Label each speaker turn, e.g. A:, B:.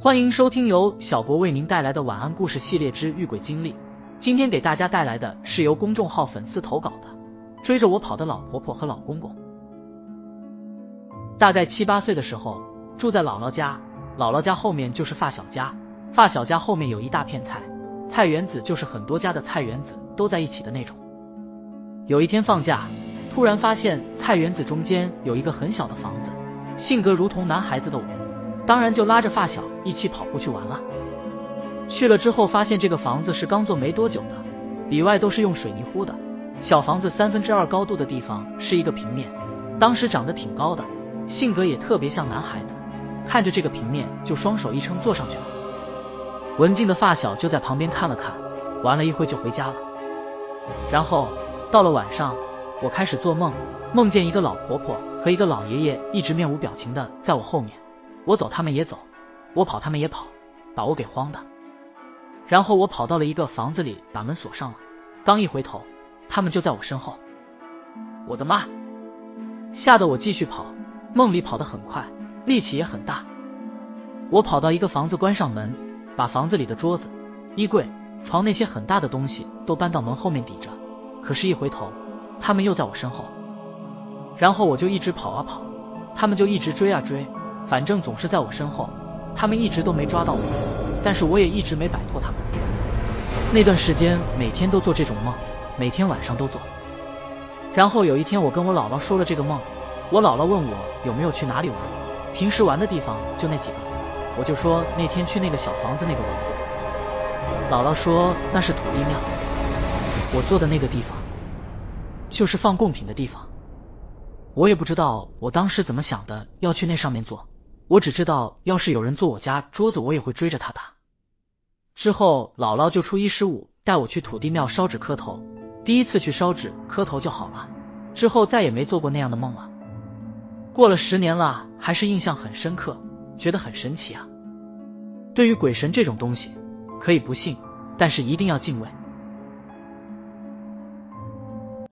A: 欢迎收听由小博为您带来的晚安故事系列之遇鬼经历。今天给大家带来的是由公众号粉丝投稿的《追着我跑的老婆婆和老公公》。大概七八岁的时候，住在姥姥家，姥姥家后面就是发小家，发小家后面有一大片菜，菜园子就是很多家的菜园子都在一起的那种。有一天放假，突然发现菜园子中间有一个很小的房子，性格如同男孩子的我。当然就拉着发小一起跑过去玩了。去了之后发现这个房子是刚做没多久的，里外都是用水泥糊的。小房子三分之二高度的地方是一个平面，当时长得挺高的，性格也特别像男孩子。看着这个平面就双手一撑坐上去了。文静的发小就在旁边看了看，玩了一会就回家了。然后到了晚上，我开始做梦，梦见一个老婆婆和一个老爷爷一直面无表情的在我后面。我走，他们也走；我跑，他们也跑，把我给慌的。然后我跑到了一个房子里，把门锁上了。刚一回头，他们就在我身后。我的妈！吓得我继续跑。梦里跑得很快，力气也很大。我跑到一个房子，关上门，把房子里的桌子、衣柜、床那些很大的东西都搬到门后面抵着。可是，一回头，他们又在我身后。然后我就一直跑啊跑，他们就一直追啊追。反正总是在我身后，他们一直都没抓到我，但是我也一直没摆脱他们。那段时间每天都做这种梦，每天晚上都做。然后有一天我跟我姥姥说了这个梦，我姥姥问我有没有去哪里玩，平时玩的地方就那几个，我就说那天去那个小房子那个玩。姥姥说那是土地庙，我坐的那个地方就是放贡品的地方。我也不知道我当时怎么想的，要去那上面坐。我只知道，要是有人坐我家桌子，我也会追着他打。之后，姥姥就初一十五带我去土地庙烧纸磕头。第一次去烧纸磕头就好了，之后再也没做过那样的梦了。过了十年了，还是印象很深刻，觉得很神奇啊。对于鬼神这种东西，可以不信，但是一定要敬畏。